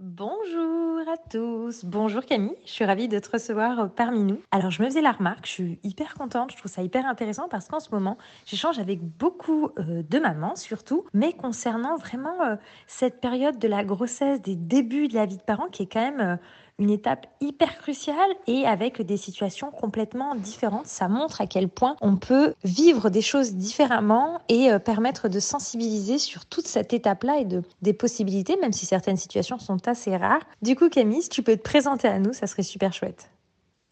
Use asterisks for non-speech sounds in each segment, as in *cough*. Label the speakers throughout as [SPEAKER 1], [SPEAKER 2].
[SPEAKER 1] Bonjour à tous. Bonjour Camille, je suis ravie de te recevoir euh, parmi nous. Alors je me faisais la remarque, je suis hyper contente, je trouve ça hyper intéressant parce qu'en ce moment, j'échange avec beaucoup euh, de mamans surtout, mais concernant vraiment euh, cette période de la grossesse, des débuts de la vie de parents qui est quand même une étape hyper cruciale et avec des situations complètement différentes. Ça montre à quel point on peut vivre des choses différemment et euh, permettre de sensibiliser sur toute cette étape-là et de, des possibilités, même si certaines situations sont assez rares. Du coup, Camille, si tu peux te présenter à nous, ça serait super chouette.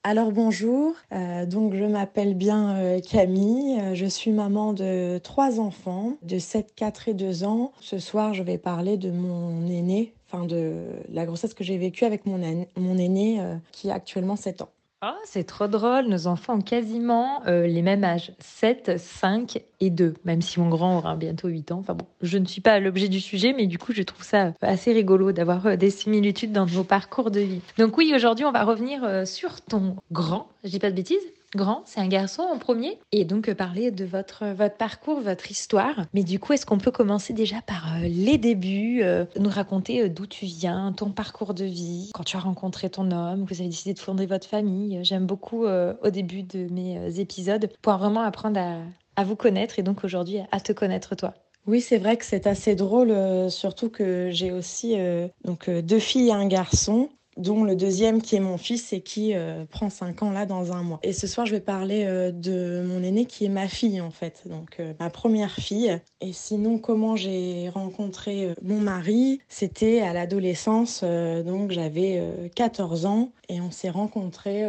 [SPEAKER 2] Alors bonjour, euh, donc je m'appelle bien euh, Camille, je suis maman de trois enfants de 7, 4 et 2 ans. Ce soir je vais parler de mon aîné, enfin de la grossesse que j'ai vécue avec mon, mon aîné euh, qui a actuellement 7 ans.
[SPEAKER 1] Oh, c'est trop drôle, nos enfants ont quasiment euh, les mêmes âges, 7, 5 et 2, même si mon grand aura bientôt 8 ans. Enfin bon, je ne suis pas l'objet du sujet, mais du coup, je trouve ça assez rigolo d'avoir euh, des similitudes dans nos parcours de vie. Donc oui, aujourd'hui, on va revenir sur ton grand, je dis pas de bêtises grand, c'est un garçon en premier, et donc euh, parler de votre, votre parcours, votre histoire. Mais du coup, est-ce qu'on peut commencer déjà par euh, les débuts, euh, nous raconter d'où tu viens, ton parcours de vie, quand tu as rencontré ton homme, vous avez décidé de fonder votre famille. J'aime beaucoup au début de mes épisodes pouvoir vraiment apprendre à, à vous connaître et donc aujourd'hui à te connaître toi.
[SPEAKER 2] Oui, c'est vrai que c'est assez drôle, surtout que j'ai aussi donc deux filles et un garçon dont le deuxième qui est mon fils et qui euh, prend 5 ans là dans un mois. Et ce soir, je vais parler euh, de mon aîné qui est ma fille en fait, donc euh, ma première fille. Et sinon, comment j'ai rencontré mon mari C'était à l'adolescence, donc j'avais 14 ans et on s'est rencontrés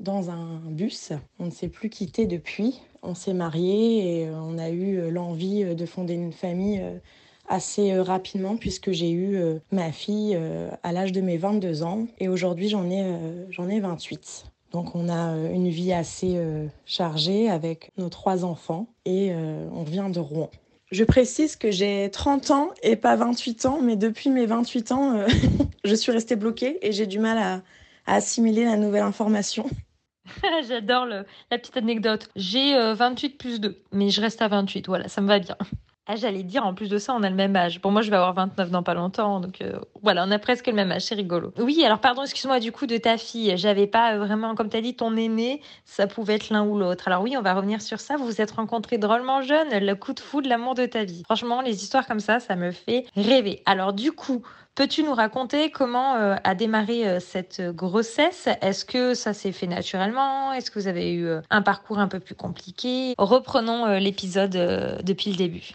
[SPEAKER 2] dans un bus. On ne s'est plus quitté depuis. On s'est mariés et on a eu l'envie de fonder une famille assez euh, rapidement puisque j'ai eu euh, ma fille euh, à l'âge de mes 22 ans et aujourd'hui j'en ai, j'en ai 28. Donc on a une vie assez chargée avec nos trois enfants et on vient de Rouen. Je précise que j'ai 30 ans et pas 28 ans, mais depuis mes 28 ans, *laughs* je suis restée bloquée et j'ai du mal à, assimiler la nouvelle information. *laughs* *laughs*
[SPEAKER 1] J'adore la petite anecdote. J'ai 28 plus 2, mais je reste à 28, voilà, ça me va bien. Ah, j'allais dire, en plus de ça, on a le même âge. Bon, moi, je vais avoir 29 dans pas longtemps, donc euh, voilà, on a presque le même âge, c'est rigolo. Oui, alors pardon, excuse-moi, du coup, de ta fille, j'avais pas vraiment, comme tu as dit, ton aîné, ça pouvait être l'un ou l'autre. Alors oui, on va revenir sur ça, vous vous êtes rencontrés drôlement jeunes, le coup de foudre, l'amour de ta vie. Franchement, les histoires comme ça, ça me fait rêver. Alors du coup, Peux-tu nous raconter comment euh, a démarré euh, cette grossesse? Est-ce que ça s'est fait naturellement? Est-ce que vous avez eu un parcours un peu plus compliqué? Reprenons l'épisode depuis le début.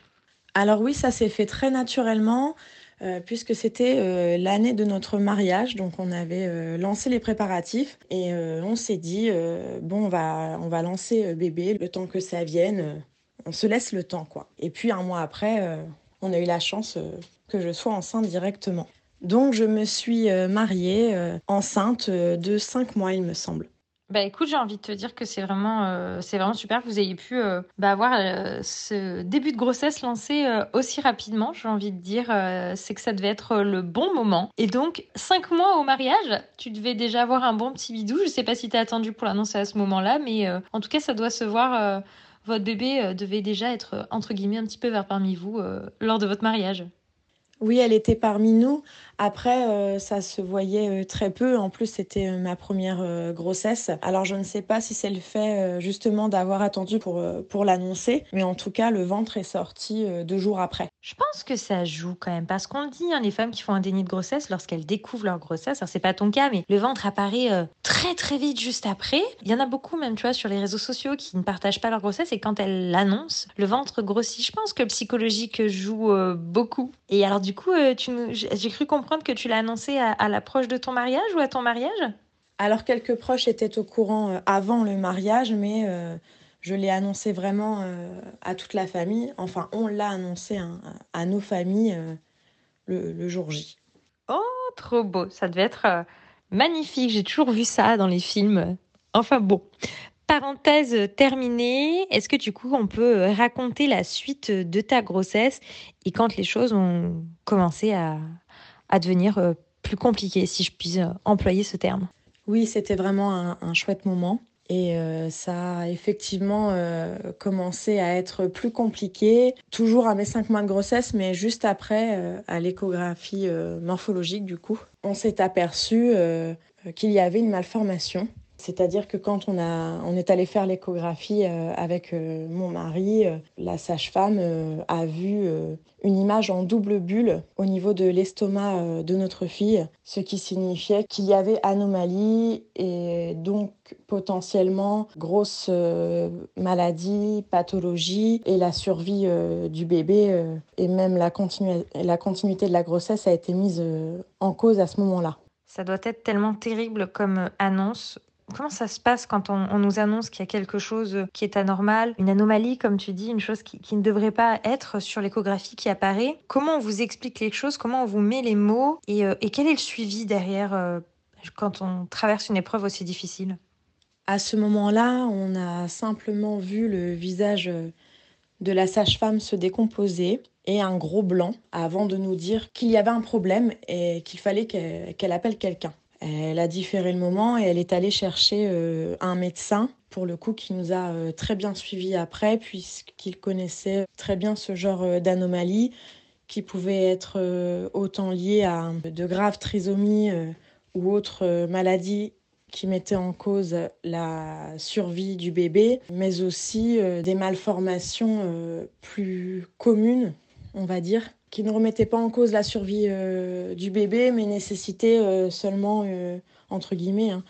[SPEAKER 2] Alors oui, ça s'est fait très naturellement. Euh, puisque c'était euh, l'année de notre mariage, donc on avait euh, lancé les préparatifs et on s'est dit bon on va on va lancer bébé le temps que ça vienne, on se laisse le temps quoi. Et puis un mois après, on a eu la chance que je sois enceinte directement. Donc je me suis mariée enceinte de cinq mois il me semble.
[SPEAKER 1] Bah écoute, j'ai envie de te dire que c'est vraiment, euh, vraiment super que vous ayez pu euh, bah, avoir euh, ce début de grossesse lancé aussi rapidement. J'ai envie de dire, c'est que ça devait être le bon moment. Et donc, cinq mois au mariage, tu devais déjà avoir un bon petit bidou. Je sais pas si tu as attendu pour l'annoncer à ce moment-là, mais en tout cas, ça doit se voir. votre bébé devait déjà être, entre guillemets, un petit peu vers parmi vous lors de votre mariage.
[SPEAKER 2] Oui, elle était parmi nous. Après, euh, ça se voyait euh, très peu. En plus, c'était euh, ma première grossesse. Alors, je ne sais pas si c'est le fait justement d'avoir attendu pour, pour l'annoncer, mais en tout cas, le ventre est sorti deux jours après.
[SPEAKER 1] Je pense que ça joue quand même, parce qu'on le dit, hein, les femmes qui font un déni de grossesse, lorsqu'elles découvrent leur grossesse, alors c'est pas ton cas, mais le ventre apparaît très très vite juste après. Il y en a beaucoup, même tu vois, sur les réseaux sociaux qui ne partagent pas leur grossesse et quand elles l'annoncent, le ventre grossit. Je pense que le psychologique joue beaucoup. Et alors, du coup, j'ai cru comprendre que tu l'as annoncé à, l'approche de ton mariage ou à ton mariage?
[SPEAKER 2] Alors, quelques proches étaient au courant euh, avant le mariage, mais euh, je l'ai annoncé vraiment euh, à toute la famille. Enfin, on l'a annoncé à, nos familles le, jour J.
[SPEAKER 1] Oh, trop beau. Ça devait être magnifique. J'ai toujours vu ça dans les films. Enfin bon. Parenthèse terminée, est-ce que du coup on peut raconter la suite de ta grossesse et quand les choses ont commencé à, à devenir euh, plus compliquées, si je puis euh, employer ce terme
[SPEAKER 2] Oui, c'était vraiment un, chouette moment. Et euh, ça a effectivement commencé à être plus compliqué, toujours à mes cinq mois de grossesse, mais juste après, à l'échographie morphologique du coup, on s'est aperçu qu'il y avait une malformation c'est-à-dire que quand on, a, on est allé faire l'échographie euh, avec euh, mon mari, euh, la sage-femme a vu une image en double bulle au niveau de l'estomac de notre fille, ce qui signifiait qu'il y avait anomalie et donc potentiellement grosse maladie, pathologie et la survie du bébé et même la, la continuité de la grossesse a été mise en cause à ce moment-là.
[SPEAKER 1] Ça doit être tellement terrible comme annonce Comment ça se passe quand on, nous annonce qu'il y a quelque chose qui est anormal, une anomalie, comme tu dis, une chose qui, ne devrait pas être sur l'échographie qui apparaît? Comment on vous explique les choses? Comment on vous met les mots? Et, euh, quel est le suivi derrière euh, quand on traverse une épreuve aussi difficile?
[SPEAKER 2] À ce moment-là, on a simplement vu le visage de la sage-femme se décomposer et un gros blanc avant de nous dire qu'il y avait un problème et qu'il fallait qu'elle appelle quelqu'un. Elle a différé le moment et elle est allée chercher euh, un médecin, pour le coup, qui nous a euh, très bien suivis après, puisqu'il connaissait très bien ce genre euh, d'anomalie qui pouvait être autant liée à de graves trisomies ou autres maladies qui mettaient en cause la survie du bébé, mais aussi des malformations plus communes, on va dire, qui ne remettait pas en cause la survie euh, du bébé, mais nécessitait euh, seulement, euh, entre guillemets, hein,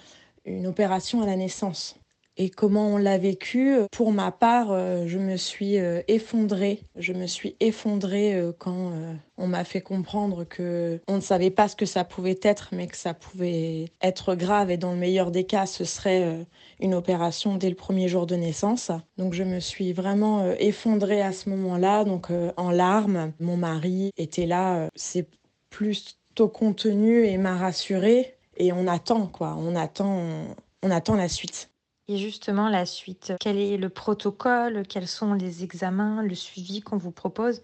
[SPEAKER 2] une opération à la naissance. Et comment on l'a vécu Pour ma part, je me suis effondrée. Je me suis effondrée quand on m'a fait comprendre que on ne savait pas ce que ça pouvait être, mais que ça pouvait être grave. Et dans le meilleur des cas, ce serait une opération dès le premier jour de naissance. Donc je me suis vraiment euh, effondrée à ce moment-là, donc euh, en larmes. Mon mari était là, euh, c'est plutôt contenu et m'a rassurée. Et on attend quoi, on attend, on attend la suite.
[SPEAKER 1] Et justement, la suite, quel est le protocole Quels sont les examens, le suivi qu'on vous propose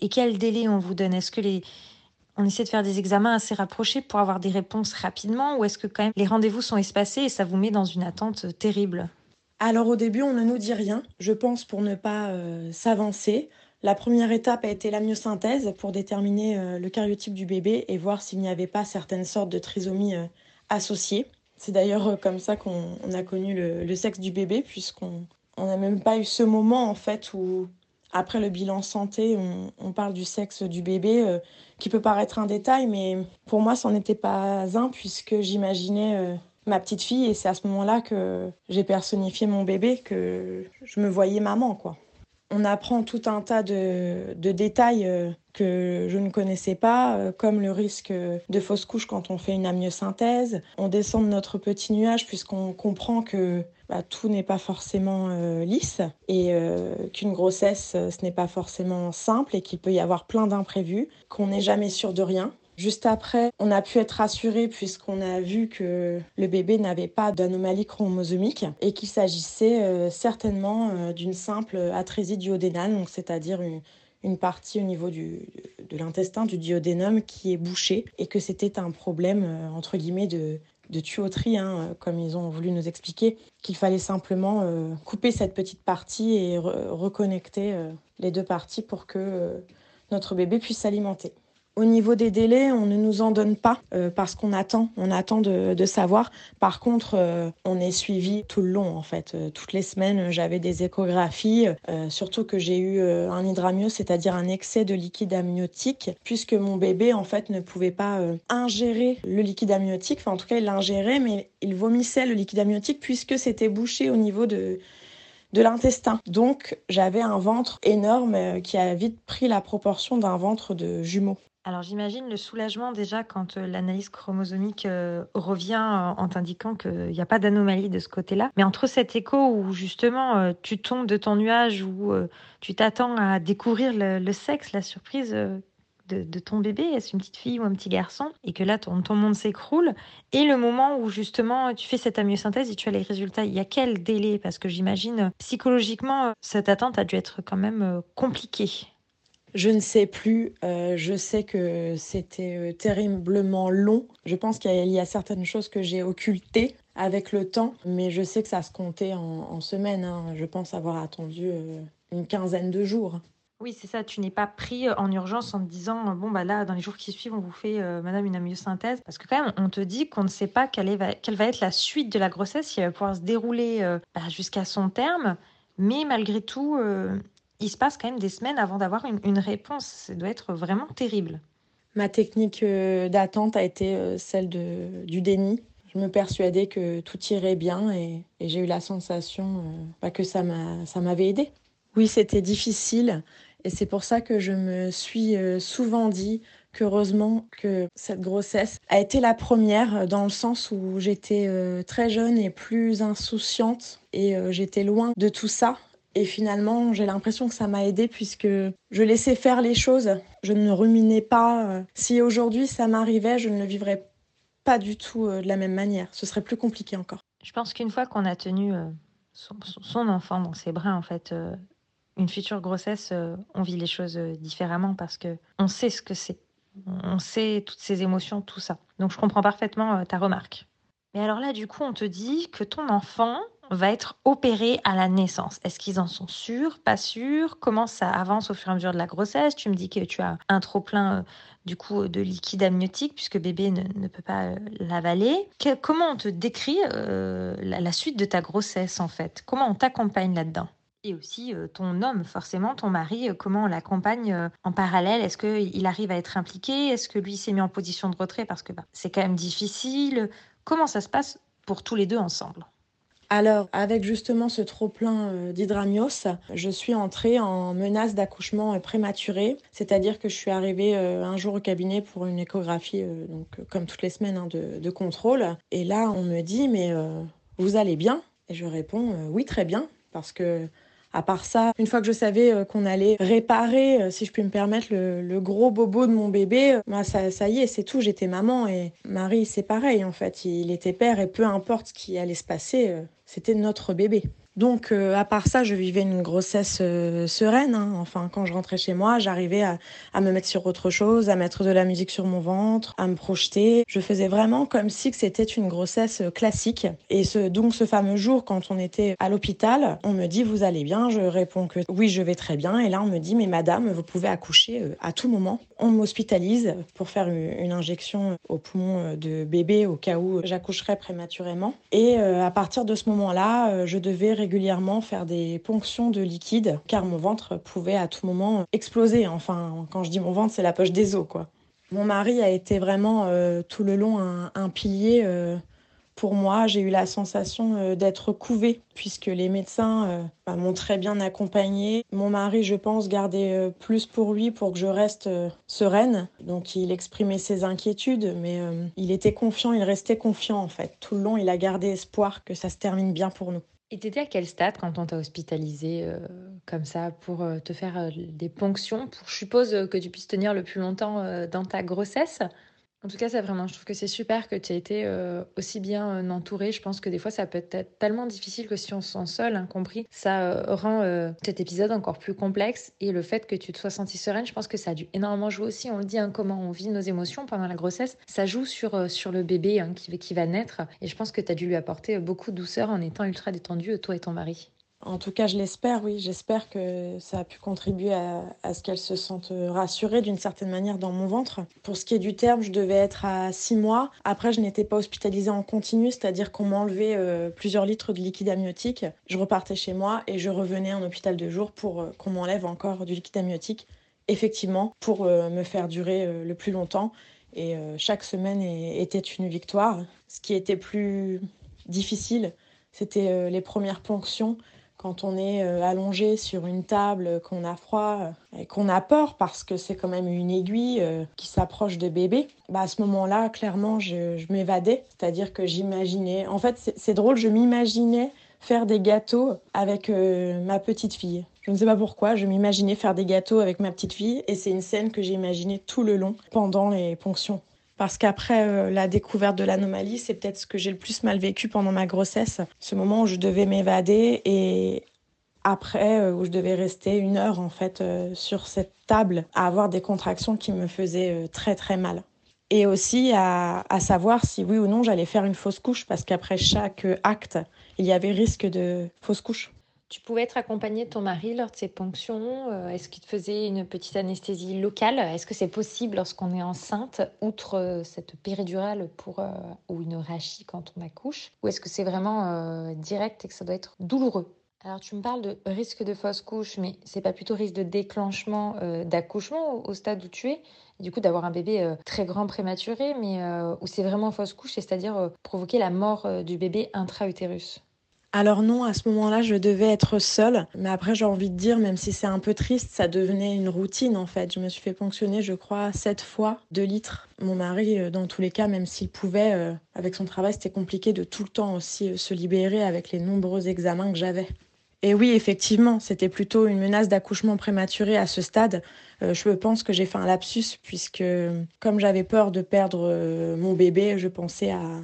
[SPEAKER 1] Et quel délai on vous donne? Est-ce que les, on essaie de faire des examens assez rapprochés pour avoir des réponses rapidement ou est-ce que quand même les rendez-vous sont espacés et ça vous met dans une attente terrible?
[SPEAKER 2] Alors au début, on ne nous dit rien, je pense pour ne pas euh, s'avancer. La première étape a été la myosynthèse pour déterminer euh, le cariotype du bébé et voir s'il n'y avait pas certaines sortes de trisomies euh, associées. C'est d'ailleurs comme ça qu'on a connu le, le, sexe du bébé puisqu'on n'a même pas eu ce moment en fait où après le bilan santé, on, parle du sexe du bébé, euh, qui peut paraître un détail, mais pour moi, c'en était pas un, puisque j'imaginais euh, ma petite fille, et c'est à ce moment-là que j'ai personnifié mon bébé, que je me voyais maman, quoi. On apprend tout un tas de, détails euh, que je ne connaissais pas, comme le risque de fausse couche quand on fait une amyosynthèse. On descend de notre petit nuage puisqu'on comprend que bah, tout n'est pas forcément euh, lisse et euh, qu'une grossesse, euh, ce n'est pas forcément simple et qu'il peut y avoir plein d'imprévus, qu'on n'est jamais sûr de rien. Juste après, on a pu être rassuré puisqu'on a vu que le bébé n'avait pas d'anomalie chromosomique et qu'il s'agissait certainement d'une simple atrésie duodénale, c'est-à-dire une, partie au niveau du, de l'intestin, du duodénum qui est bouché et que c'était un problème entre guillemets de, de tuyauterie, hein, comme ils ont voulu nous expliquer, qu'il fallait simplement euh, couper cette petite partie et reconnecter euh, les deux parties pour que euh, notre bébé puisse s'alimenter. Au niveau des délais, on ne nous en donne pas euh, parce qu'on attend, on attend de, savoir. Par contre, euh, on est suivi tout le long en fait. Euh, toutes les semaines, j'avais des échographies, surtout que j'ai eu un hydramio, c'est-à-dire un excès de liquide amniotique, puisque mon bébé en fait ne pouvait pas ingérer le liquide amniotique. Enfin, en tout cas, il l'ingérait, mais il vomissait le liquide amniotique puisque c'était bouché au niveau de de l'intestin. Donc j'avais un ventre énorme qui a vite pris la proportion d'un ventre de jumeaux.
[SPEAKER 1] Alors j'imagine le soulagement déjà quand euh, l'analyse chromosomique euh, revient euh, en t'indiquant qu'il n'y a pas d'anomalie de ce côté-là. Mais entre cet écho où justement tu tombes de ton nuage, où tu t'attends à découvrir le, sexe, la surprise de, ton bébé, est-ce une petite fille ou un petit garçon, et que là ton, ton monde s'écroule, et le moment où justement tu fais cette amyosynthèse et tu as les résultats, il y a quel délai? Parce que j'imagine psychologiquement, cette attente a dû être quand même compliquée.
[SPEAKER 2] Je ne sais plus. Euh, je sais que c'était euh, terriblement long. Je pense qu'il y, a certaines choses que j'ai occultées avec le temps, mais je sais que ça se comptait en, semaines. Hein. Je pense avoir attendu euh, une quinzaine de jours.
[SPEAKER 1] Oui, c'est ça. Tu n'es pas pris en urgence en te disant bon bah là dans les jours qui suivent on vous fait Madame une amyosynthèse parce que quand même on te dit qu'on ne sait pas quelle, va, être la suite de la grossesse, si elle va pouvoir se dérouler bah, jusqu'à son terme. Mais malgré tout, il se passe quand même des semaines avant d'avoir une, réponse. Ça doit être vraiment terrible.
[SPEAKER 2] Ma technique euh, d'attente a été euh, celle du déni. Je me persuadais que tout irait bien et, j'ai eu la sensation euh, bah, que ça m'avait aidé. Oui, c'était difficile et c'est pour ça que je me suis souvent dit qu'heureusement que cette grossesse a été la première dans le sens où j'étais très jeune et plus insouciante et j'étais loin de tout ça et finalement, j'ai l'impression que ça m'a aidé puisque je laissais faire les choses. Je ne ruminais pas. Euh, si aujourd'hui ça m'arrivait, je ne le vivrais pas du tout euh, de la même manière. Ce serait plus compliqué encore.
[SPEAKER 1] Je pense qu'une fois qu'on a tenu euh, son, enfant dans ses bras, en fait, une future grossesse, on vit les choses différemment parce que on sait ce que c'est. On sait toutes ces émotions, tout ça. Donc je comprends parfaitement ta remarque. Mais alors là, du coup, on te dit que ton enfant, va être opéré à la naissance. Est-ce qu'ils en sont sûrs, pas sûrs? Comment ça avance au fur et à mesure de la grossesse? Tu me dis que tu as un trop plein euh, coup de liquide amniotique puisque bébé ne, peut pas euh, l'avaler. comment on te décrit euh, la, suite de ta grossesse en fait? Comment on t'accompagne là-dedans? Et aussi ton homme, forcément, ton mari, comment on l'accompagne en parallèle? Est-ce qu'il arrive à être impliqué? Est-ce que lui s'est mis en position de retrait? Parce que bah, c'est quand même difficile. Comment ça se passe pour tous les deux ensemble?
[SPEAKER 2] Alors, avec justement ce trop-plein euh, d'hydramios, je suis entrée en menace d'accouchement euh, prématuré, c'est-à-dire que je suis arrivée euh, un jour au cabinet pour une échographie, donc comme toutes les semaines, hein, de, contrôle. Et là, on me dit, mais vous allez bien? Et je réponds, oui, très bien, parce que à part ça, une fois que je savais qu'on allait réparer, si je puis me permettre, le, gros bobo de mon bébé, euh, bah, ça, ça y est, c'est tout, j'étais maman et Marie, c'est pareil en fait, il était père et peu importe ce qui allait se passer, c'était notre bébé. Donc, euh, à part ça, je vivais une grossesse euh, sereine. Hein. Enfin, quand je rentrais chez moi, j'arrivais à, me mettre sur autre chose, à mettre de la musique sur mon ventre, à me projeter. Je faisais vraiment comme si c'était une grossesse euh, classique. Et donc, ce fameux jour, quand on était à l'hôpital, on me dit Vous allez bien? Je réponds que oui, je vais très bien. Et là, on me dit Mais madame, vous pouvez accoucher à tout moment. On m'hospitalise pour faire une, injection au poumon de bébé au cas où j'accoucherais prématurément. Et à partir de ce moment-là, je devais faire des ponctions de liquide car mon ventre pouvait à tout moment exploser. Enfin, quand je dis mon ventre, c'est la poche des os, quoi. Mon mari a été vraiment euh, tout le long un, pilier euh, pour moi. J'ai eu la sensation euh, d'être couvée puisque les médecins bah, m'ont très bien accompagnée. Mon mari, je pense, gardait plus pour lui pour que je reste sereine. Donc il exprimait ses inquiétudes, mais il était confiant, il restait confiant en fait. Tout le long, il a gardé espoir que ça se termine bien pour nous.
[SPEAKER 1] Et t'étais à quel stade quand on t'a hospitalisé euh, comme ça pour euh, te faire euh, des ponctions pour, je suppose, que tu puisses tenir le plus longtemps dans ta grossesse? En tout cas, ça vraiment, je trouve que c'est super que tu aies été euh, aussi bien euh, entourée. Je pense que des fois, ça peut être tellement difficile que si on se sent seul, incompris, ça euh, rend cet épisode encore plus complexe. Et le fait que tu te sois sentie sereine, je pense que ça a dû énormément jouer aussi. On le dit, hein, comment on vit nos émotions pendant la grossesse, ça joue sur, sur le bébé hein, qui, qui va naître. Et je pense que tu as dû lui apporter beaucoup de douceur en étant ultra détendu, toi et ton mari.
[SPEAKER 2] En tout cas, je l'espère, oui. J'espère que ça a pu contribuer à, ce qu'elle se sente rassurée d'une certaine manière dans mon ventre. Pour ce qui est du terme, je devais être à six mois. Après, je n'étais pas hospitalisée en continu, c'est-à-dire qu'on m'enlevait euh, plusieurs litres de liquide amniotique. Je repartais chez moi et je revenais en hôpital de jour pour euh, qu'on m'enlève encore du liquide amniotique. Effectivement, pour euh, me faire durer le plus longtemps. Et chaque semaine était une victoire. Ce qui était plus difficile, c'était les premières ponctions quand on est euh, allongé sur une table, qu'on a froid euh, et qu'on a peur parce que c'est quand même une aiguille euh, qui s'approche de bébé, bah à ce moment-là, clairement, je, m'évadais. C'est-à-dire que j'imaginais. En fait, c'est drôle, je m'imaginais faire des gâteaux avec ma petite fille. Je ne sais pas pourquoi, je m'imaginais faire des gâteaux avec ma petite fille et c'est une scène que j'ai imaginée tout le long pendant les ponctions. Parce qu'après euh, la découverte de l'anomalie, c'est peut-être ce que j'ai le plus mal vécu pendant ma grossesse. Ce moment où je devais m'évader et après euh, où je devais rester une heure en fait euh, sur cette table à avoir des contractions qui me faisaient très très mal. Et aussi à, à savoir si oui ou non j'allais faire une fausse couche parce qu'après chaque acte, il y avait risque de fausse couche.
[SPEAKER 1] Tu pouvais être accompagné de ton mari lors de ces ponctions euh, Est-ce qu'il te faisait une petite anesthésie locale? Est-ce que c'est possible lorsqu'on est enceinte, outre euh, cette péridurale pour, euh, ou une rachie quand on accouche? Ou est-ce que c'est vraiment direct et que ça doit être douloureux? Alors tu me parles de risque de fausse couche, mais c'est pas plutôt risque de déclenchement d'accouchement au, stade où tu es, du coup d'avoir un bébé très grand prématuré, mais où c'est vraiment fausse couche, c'est-à-dire provoquer la mort du bébé intra-utérus
[SPEAKER 2] alors non, à ce moment-là, je devais être seule. Mais après, j'ai envie de dire, même si c'est un peu triste, ça devenait une routine en fait. Je me suis fait ponctionner, je crois, sept fois deux litres. Mon mari, euh, dans tous les cas, même s'il pouvait, euh, avec son travail, c'était compliqué de tout le temps aussi euh, se libérer avec les nombreux examens que j'avais. Et oui, effectivement, c'était plutôt une menace d'accouchement prématuré à ce stade. je pense que j'ai fait un lapsus puisque comme j'avais peur de perdre mon bébé, je pensais à,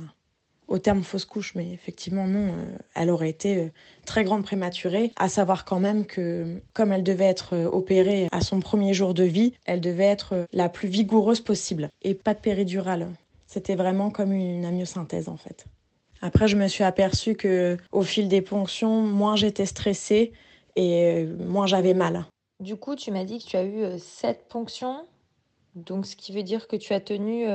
[SPEAKER 2] au terme fausse couche, mais effectivement non, euh, elle aurait été euh, très grande prématurée, à savoir quand même que comme elle devait être euh, opérée à son premier jour de vie, elle devait être la plus vigoureuse possible et pas de péridurale. C'était vraiment comme une amyosynthèse en fait. Après, je me suis aperçue que au fil des ponctions, moins j'étais stressée et moins j'avais mal.
[SPEAKER 1] Du coup, tu m'as dit que tu as eu sept ponctions, donc ce qui veut dire que tu as tenu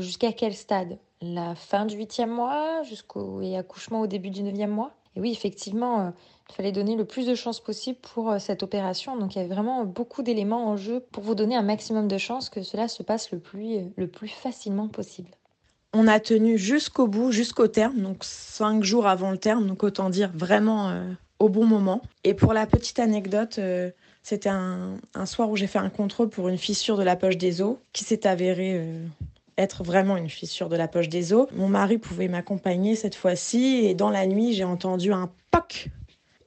[SPEAKER 1] jusqu'à quel stade? La fin du huitième mois jusqu'au et accouchement au début du neuvième mois? Et oui, effectivement, euh, il fallait donner le plus de chances possible pour euh, cette opération. Donc il y avait vraiment beaucoup d'éléments en jeu pour vous donner un maximum de chances que cela se passe le plus, euh, facilement possible.
[SPEAKER 2] On a tenu jusqu'au bout, jusqu'au terme, donc cinq jours avant le terme, donc autant dire vraiment au bon moment. Et pour la petite anecdote, c'était un, soir où j'ai fait un contrôle pour une fissure de la poche des os qui s'est avérée être vraiment une fissure de la poche des os. Mon mari pouvait m'accompagner cette fois-ci et dans la nuit, j'ai entendu un poc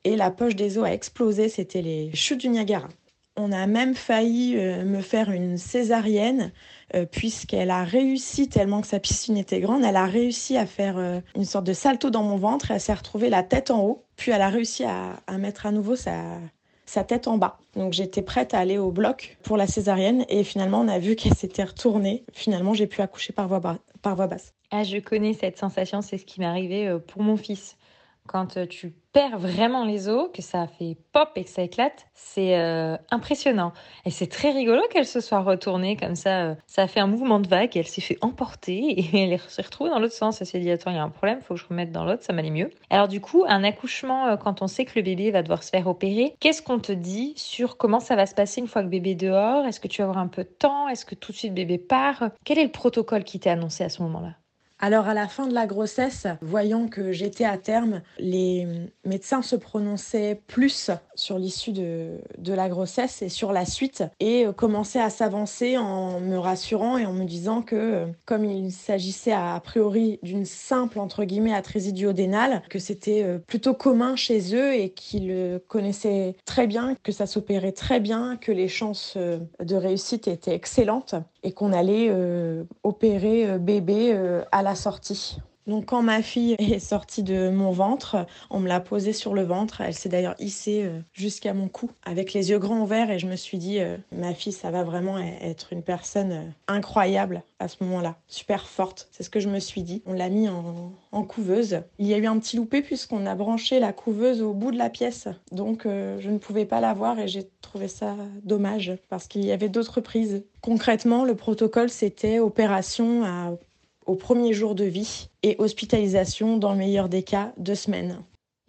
[SPEAKER 2] et la poche des os a explosé. C'était les chutes du Niagara. On a même failli euh, me faire une césarienne euh, puisqu'elle a réussi, tellement que sa piscine était grande, elle a réussi à faire euh, une sorte de salto dans mon ventre et elle s'est retrouvée la tête en haut. Puis elle a réussi à, à mettre à nouveau sa, sa tête en bas. Donc j'étais prête à aller au bloc pour la césarienne et finalement on a vu qu'elle s'était retournée. Finalement j'ai pu accoucher par voie, par voie basse.
[SPEAKER 1] Ah je connais cette sensation, c'est ce qui m'est arrivé euh, pour mon fils quand euh, tu perds vraiment les os, que ça fait pop et que ça éclate, c'est euh, impressionnant. Et c'est très rigolo qu'elle se soit retournée comme ça. Euh, ça a fait un mouvement de vague, elle s'est fait emporter *laughs* et elle s'est retrouvée dans l'autre sens. Elle s'est dit attends, il y a un problème, faut que je remette dans l'autre, ça m'allait mieux. Alors du coup, un accouchement, quand on sait que le bébé va devoir se faire opérer, qu'est-ce qu'on te dit sur comment ça va se passer une fois que bébé est dehors? Est-ce que tu vas avoir un peu de temps? Est-ce que tout de suite bébé part? Quel est le protocole qui t'est annoncé à ce moment-là?
[SPEAKER 2] Alors à la fin de la grossesse, voyant que j'étais à terme, les médecins se prononçaient plus sur l'issue de, de, la grossesse et sur la suite et commençaient à s'avancer en me rassurant et en me disant que comme il s'agissait a priori d'une simple entre guillemets atrésie duodénale, que c'était euh, plutôt commun chez eux et qu'ils connaissaient très bien, que ça s'opérait très bien, que les chances euh, de réussite étaient excellentes et qu'on allait euh, opérer euh, bébé euh, à la sortie. Donc quand ma fille est sortie de mon ventre, on me l'a posée sur le ventre. Elle s'est d'ailleurs hissée jusqu'à mon cou avec les yeux grands ouverts et je me suis dit, ma fille, ça va vraiment e-, être une personne incroyable à ce moment-là, super forte. C'est ce que je me suis dit. On l'a mis en, en, couveuse. Il y a eu un petit loupé puisqu'on a branché la couveuse au bout de la pièce. Donc je ne pouvais pas la voir et j'ai trouvé ça dommage parce qu'il y avait d'autres prises Concrètement, le protocole, c'était opération au premier jour de vie et hospitalisation, dans le meilleur des cas, deux semaines.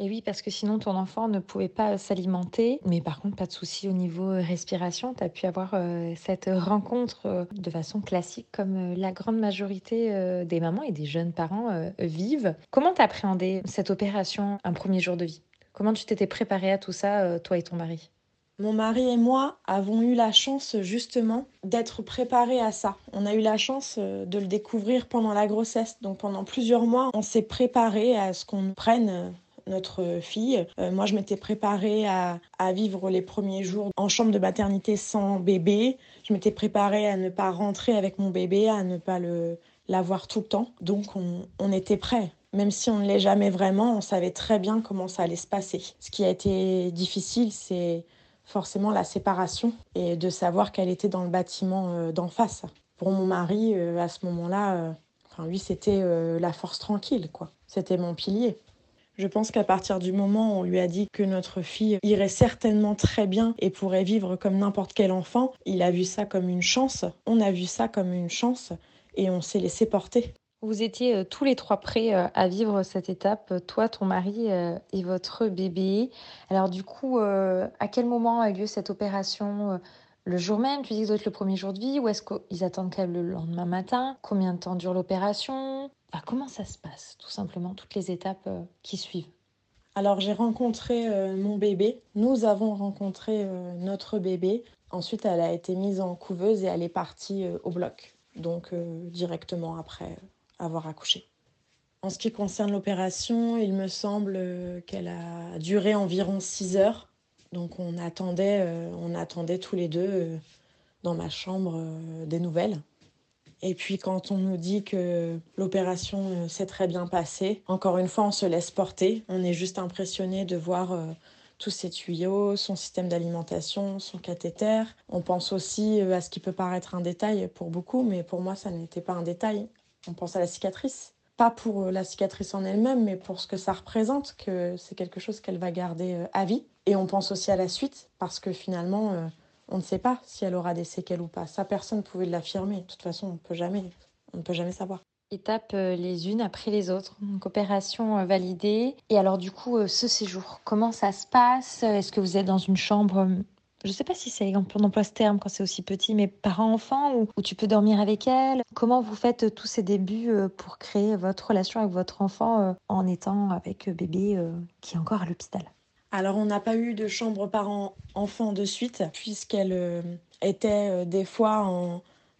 [SPEAKER 1] Et oui, parce que sinon ton enfant ne pouvait pas s'alimenter. Mais par contre, pas de souci au niveau euh, respiration. Tu as pu avoir euh, cette rencontre euh, de façon classique comme la grande majorité des mamans et des jeunes parents vivent. Comment tu appréhendé cette opération un premier jour de vie? Comment tu t'étais préparé à tout ça, toi et ton mari?
[SPEAKER 2] Mon mari et moi avons eu la chance justement d'être préparés à ça. On a eu la chance euh, de le découvrir pendant la grossesse. Donc pendant plusieurs mois, on s'est préparé à ce qu'on prenne notre fille. Euh, moi, je m'étais préparée à, vivre les premiers jours en chambre de maternité sans bébé. Je m'étais préparée à ne pas rentrer avec mon bébé, à ne pas le l'avoir tout le temps. Donc, on, on était prêts. Même si on ne l'est jamais vraiment, on savait très bien comment ça allait se passer. Ce qui a été difficile, c'est forcément la séparation et de savoir qu'elle était dans le bâtiment euh, d'en face. Pour mon mari, euh, à ce moment-là, euh, enfin, lui, c'était la force tranquille, quoi. C'était mon pilier. Je pense qu'à partir du moment où on lui a dit que notre fille irait certainement très bien et pourrait vivre comme n'importe quel enfant, il a vu ça comme une chance. On a vu ça comme une chance et on s'est laissé porter.
[SPEAKER 1] Vous étiez euh, tous les trois prêts euh, à vivre cette étape, toi, ton mari euh, et votre bébé. Alors du coup, à quel moment a eu lieu cette opération Le jour même, tu dis que le premier jour de vie, ou est-ce qu'ils attendent qu'elle le lendemain matin? Combien de temps dure l'opération? Comment ça se passe, tout simplement, toutes les étapes qui suivent?
[SPEAKER 2] Alors j'ai rencontré mon bébé, nous avons rencontré notre bébé. Ensuite elle a été mise en couveuse et elle est partie au bloc, donc directement après avoir accouché. En ce qui concerne l'opération, il me semble qu'elle a duré environ 6 heures. Donc on attendait, euh, on attendait tous les deux euh, dans ma chambre euh, des nouvelles. Et puis quand on nous dit que l'opération s'est très bien passée, encore une fois on se laisse porter. On est juste impressionné de voir tous ses tuyaux, son système d'alimentation, son cathéter. On pense aussi à ce qui peut paraître un détail pour beaucoup, mais pour moi ça n'était pas un détail on pense à la cicatrice. Pas pour euh, la cicatrice en elle-même, mais pour ce que ça représente, que c'est quelque chose qu'elle va garder euh, à vie. Et on pense aussi à la suite, parce que finalement, euh, on ne sait pas si elle aura des séquelles ou pas. Ça, personne ne pouvait l'affirmer. De toute façon, on peut jamais, on ne peut jamais savoir.
[SPEAKER 1] Étapes les unes après les autres. Donc opération validée. Et alors du coup, ce séjour, comment ça se passe? Est-ce que vous êtes dans une chambre je ne sais pas si c'est on emploie ce terme quand c'est aussi petit, mais parent-enfant, où, tu peux dormir avec elle. Comment vous faites euh, tous ces débuts euh, pour créer votre relation avec votre enfant euh, en étant avec bébé qui est encore à l'hôpital?
[SPEAKER 2] Alors, on n'a pas eu de chambre parent-enfant de suite, puisqu'elle était des fois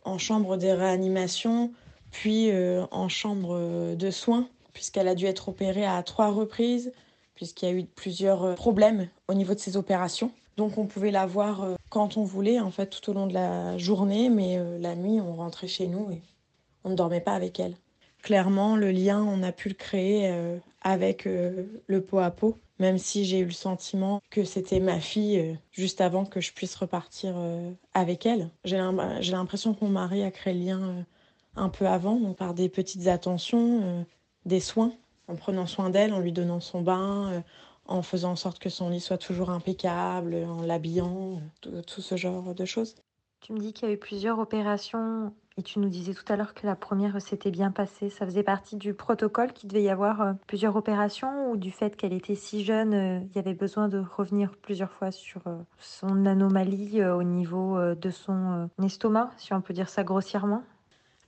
[SPEAKER 2] en, chambre de réanimation, puis en chambre de soins, puisqu'elle a dû être opérée à trois reprises, puisqu'il y a eu plusieurs problèmes au niveau de ses opérations. Donc on pouvait la voir euh, quand on voulait, en fait, tout au long de la journée, mais euh, la nuit, on rentrait chez nous et on ne dormait pas avec elle. Clairement, le lien, on a pu le créer euh, avec le pot à pot, même si j'ai eu le sentiment que c'était ma fille juste avant que je puisse repartir avec elle. J'ai l'impression que mon mari a créé le lien un peu avant, par des petites attentions, des soins, en prenant soin d'elle, en lui donnant son bain, en faisant en sorte que son lit soit toujours impeccable, en l'habillant, tout, ce genre de choses.
[SPEAKER 1] Tu me dis qu'il y a eu plusieurs opérations et tu nous disais tout à l'heure que la première s'était bien passée. Ça faisait partie du protocole qu'il devait y avoir euh, plusieurs opérations ou du fait qu'elle était si jeune, euh, il y avait besoin de revenir plusieurs fois sur euh, son anomalie au niveau de son estomac, si on peut dire ça grossièrement?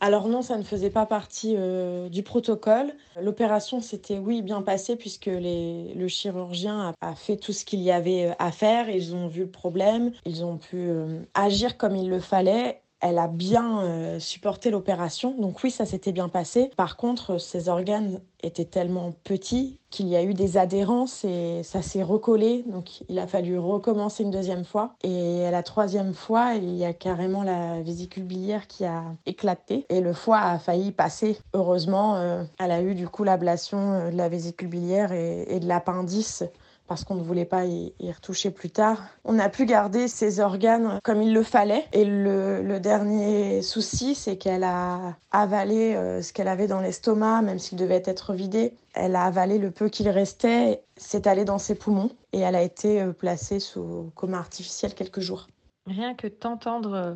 [SPEAKER 2] Alors non, ça ne faisait pas partie euh, du protocole. L'opération s'était, oui, bien passée puisque le chirurgien a, fait tout ce qu'il y avait euh, à faire. Ils ont vu le problème, ils ont pu euh, agir comme il le fallait elle a bien euh, supporté l'opération. Donc oui, ça s'était bien passé. Par contre, ses organes étaient tellement petits qu'il y a eu des adhérences et ça s'est recollé. Donc il a fallu recommencer une deuxième fois. Et à la troisième fois, il y a carrément la vésicule biliaire qui a éclaté et le foie a failli passer. Heureusement, euh, elle a eu du coup l'ablation euh, de la vésicule biliaire et de l'appendice parce qu'on ne voulait pas y, retoucher plus tard. On a pu garder ses organes comme il le fallait. Et le, dernier souci, c'est qu'elle a avalé euh, ce qu'elle avait dans l'estomac, même s'il devait être vidé. Elle a avalé le peu qu'il restait, c'est allé dans ses poumons et elle a été euh, placée sous coma artificiel quelques jours.
[SPEAKER 1] Rien que t'entendre euh,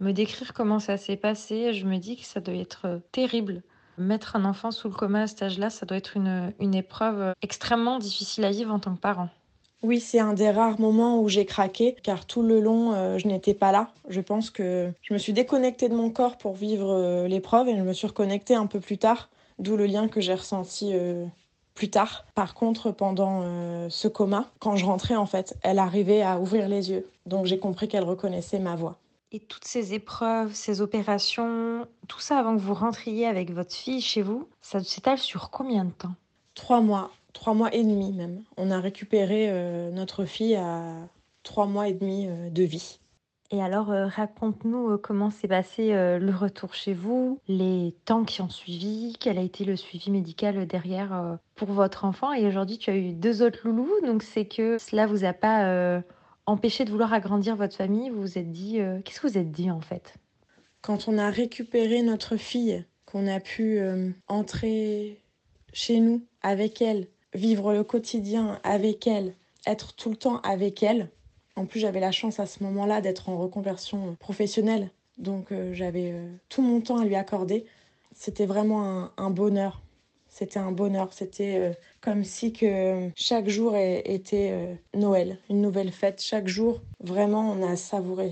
[SPEAKER 1] me décrire comment ça s'est passé, je me dis que ça doit être terrible Mettre un enfant sous le coma à cet âge-là, ça doit être une, une épreuve extrêmement difficile à vivre en tant que parent.
[SPEAKER 2] Oui, c'est un des rares moments où j'ai craqué, car tout le long, euh, je n'étais pas là. Je pense que je me suis déconnectée de mon corps pour vivre euh, l'épreuve et je me suis reconnectée un peu plus tard, d'où le lien que j'ai ressenti euh, plus tard. Par contre, pendant ce coma, quand je rentrais, en fait, elle arrivait à ouvrir les yeux. Donc j'ai compris qu'elle reconnaissait ma voix.
[SPEAKER 1] Et toutes ces épreuves, ces opérations, tout ça avant que vous rentriez avec votre fille chez vous, ça s'étale sur combien de temps?
[SPEAKER 2] Trois mois. trois mois et demi même. On a récupéré notre fille à trois mois et demi de vie.
[SPEAKER 1] Et alors, euh, raconte-nous euh, comment s'est passé euh, le retour chez vous, les temps qui ont suivi, quel a été le suivi médical derrière pour votre enfant. Et aujourd'hui, tu as eu deux autres loulous, donc c'est que cela vous a pas empêché de vouloir agrandir votre famille. Vous vous êtes dit, qu'est-ce que vous êtes dit en fait?
[SPEAKER 2] Quand on a récupéré notre fille, qu'on a pu entrer chez nous avec elle, vivre le quotidien avec elle, être tout le temps avec elle, en plus, j'avais la chance à ce moment-là d'être en reconversion professionnelle. Donc, euh, j'avais euh, tout mon temps à lui accorder. C'était vraiment un, bonheur. C'était un bonheur. C'était euh, comme si que chaque jour était Noël, une nouvelle fête. Chaque jour, vraiment, on a savouré,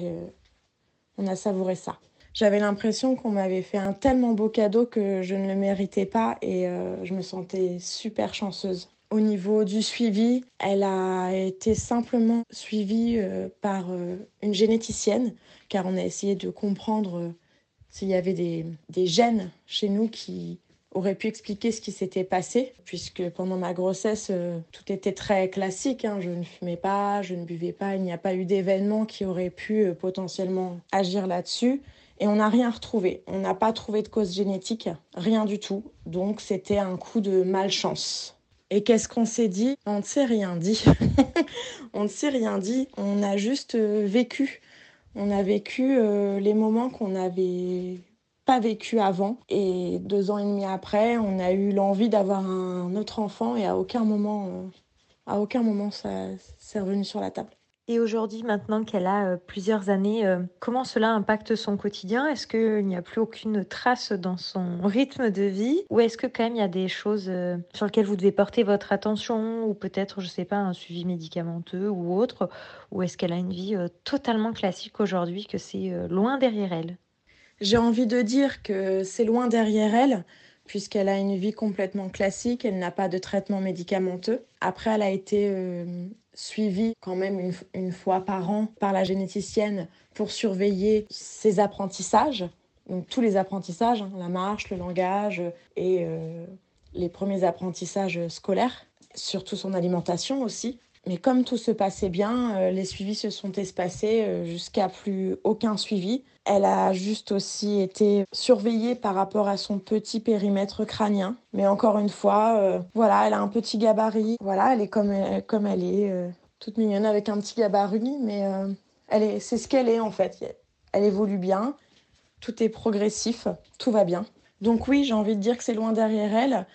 [SPEAKER 2] on a savouré ça. J'avais l'impression qu'on m'avait fait un tellement beau cadeau que je ne le méritais pas et je me sentais super chanceuse. Au niveau du suivi, elle a été simplement suivie euh, par euh, une généticienne, car on a essayé de comprendre euh, s'il y avait des, gènes chez nous qui auraient pu expliquer ce qui s'était passé, puisque pendant ma grossesse, tout était très classique. Hein. Je ne fumais pas, je ne buvais pas, il n'y a pas eu d'événement qui aurait pu potentiellement agir là-dessus. Et on n'a rien retrouvé. On n'a pas trouvé de cause génétique, rien du tout. Donc c'était un coup de malchance. Et qu'est-ce qu'on s'est dit? On ne s'est rien dit. *laughs* on ne s'est rien dit. On a juste euh, vécu. On a vécu euh, les moments qu'on n'avait pas vécu avant. Et deux ans et demi après, on a eu l'envie d'avoir un autre enfant et à aucun moment, euh, à aucun moment ça c'est revenu sur la table.
[SPEAKER 1] Et aujourd'hui, maintenant qu'elle a euh, plusieurs années, euh, comment cela impacte son quotidien? Est-ce qu'il n'y a plus aucune trace dans son rythme de vie? Ou est-ce que quand même il y a des choses sur lesquelles vous devez porter votre attention? Ou peut-être, je ne sais pas, un suivi médicamenteux ou autre? Ou est-ce qu'elle a une vie totalement classique aujourd'hui, que c'est loin derrière elle?
[SPEAKER 2] J'ai envie de dire que c'est loin derrière elle puisqu'elle a une vie complètement classique, elle n'a pas de traitement médicamenteux. Après, elle a été suivi quand même une, fois par an par la généticienne pour surveiller ses apprentissages. Donc tous les apprentissages, hein, la marche, le langage et euh, les premiers apprentissages scolaires, surtout son alimentation aussi. Mais comme tout se passait bien, euh, les suivis se sont espacés euh, jusqu'à plus aucun suivi. Elle a juste aussi été surveillée par rapport à son petit périmètre crânien. Mais encore une fois, euh, voilà, elle a un petit gabarit. Voilà, elle est comme elle, est, toute mignonne avec un petit gabarit, mais elle est, c'est ce qu'elle est en fait. Elle évolue bien, tout est progressif, tout va bien. Donc oui, j'ai envie de dire que c'est loin derrière elle.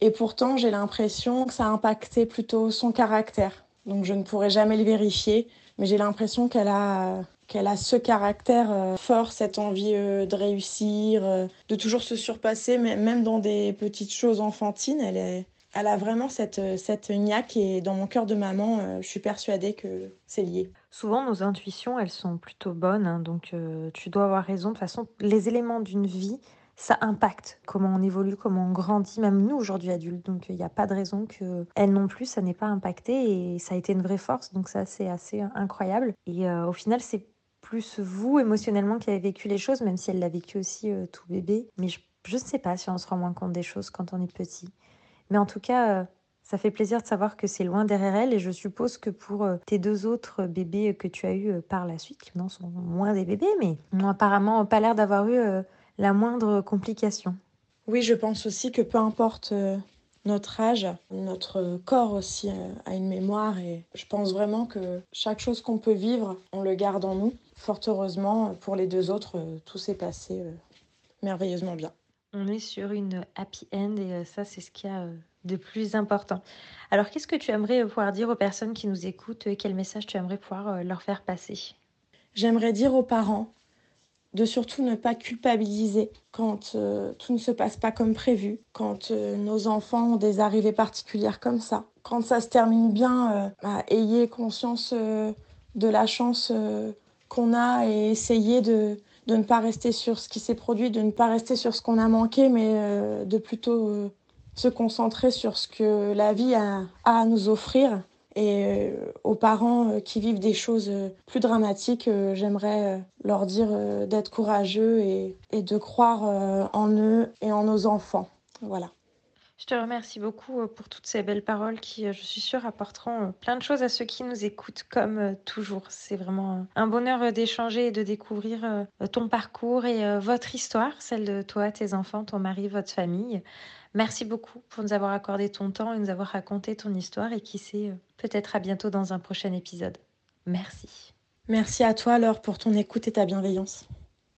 [SPEAKER 2] Et pourtant, j'ai l'impression que ça a impacté plutôt son caractère. Donc je ne pourrai jamais le vérifier, mais j'ai l'impression qu'elle a a ce caractère euh, fort, cette envie euh, de réussir, euh, de toujours se surpasser, même dans des petites choses enfantines, elle, est, elle a vraiment cette, cette niaque et dans mon cœur de maman, je suis persuadée que c'est lié.
[SPEAKER 1] Souvent, nos intuitions, elles sont plutôt bonnes, hein, donc tu dois avoir raison. De toute façon, les éléments d'une vie, ça impacte comment on évolue, comment on grandit, même nous aujourd'hui adultes. Donc il n'y a pas de raison que elle non plus, ça n'ait pas impacté et ça a été une vraie force. Donc ça, c'est assez incroyable. Et euh, au final, c'est plus vous émotionnellement qui avez vécu les choses, même si elle l'a vécu aussi euh, tout bébé. Mais je ne sais pas si on se rend moins compte des choses quand on est petit. Mais en tout cas, euh, ça fait plaisir de savoir que c'est loin derrière elle et je suppose que pour tes deux autres bébés que tu as eus par la suite, qui non sont moins des bébés, mais n'ont apparemment pas l'air d'avoir eu la moindre complication.
[SPEAKER 2] Oui, je pense aussi que peu importe euh, notre âge, notre corps aussi euh, a une mémoire et je pense vraiment que chaque chose qu'on peut vivre, on le garde en nous. Fort heureusement, pour les deux autres, euh, tout s'est passé merveilleusement bien.
[SPEAKER 1] On est sur une happy end et ça, c'est ce qu'il y a de plus important. Alors, qu'est-ce que tu aimerais pouvoir dire aux personnes qui nous écoutent Quel message tu aimerais pouvoir leur faire passer?
[SPEAKER 2] J'aimerais dire aux parents de surtout ne pas culpabiliser quand euh, tout ne se passe pas comme prévu, quand euh, nos enfants ont des arrivées particulières comme ça. Quand ça se termine bien, euh, bah, ayez conscience de la chance qu'on a et essayez de, de, ne pas rester sur ce qui s'est produit, de ne pas rester sur ce qu'on a manqué, mais de plutôt se concentrer sur ce que la vie a à nous offrir et euh, aux parents euh, qui vivent des choses euh, plus dramatiques, j'aimerais leur dire d'être courageux et, de croire en eux et en nos enfants. Voilà.
[SPEAKER 1] Je te remercie beaucoup pour toutes ces belles paroles qui, je suis sûre, apporteront plein de choses à ceux qui nous écoutent, comme toujours. C'est vraiment un bonheur d'échanger et de découvrir ton parcours et votre histoire, celle de toi, tes enfants, ton mari, votre famille. Merci beaucoup pour nous avoir accordé ton temps et nous avoir raconté ton histoire et qui sait, peut-être à bientôt dans un prochain épisode. Merci.
[SPEAKER 2] Merci à toi, Laure, pour ton écoute et ta bienveillance.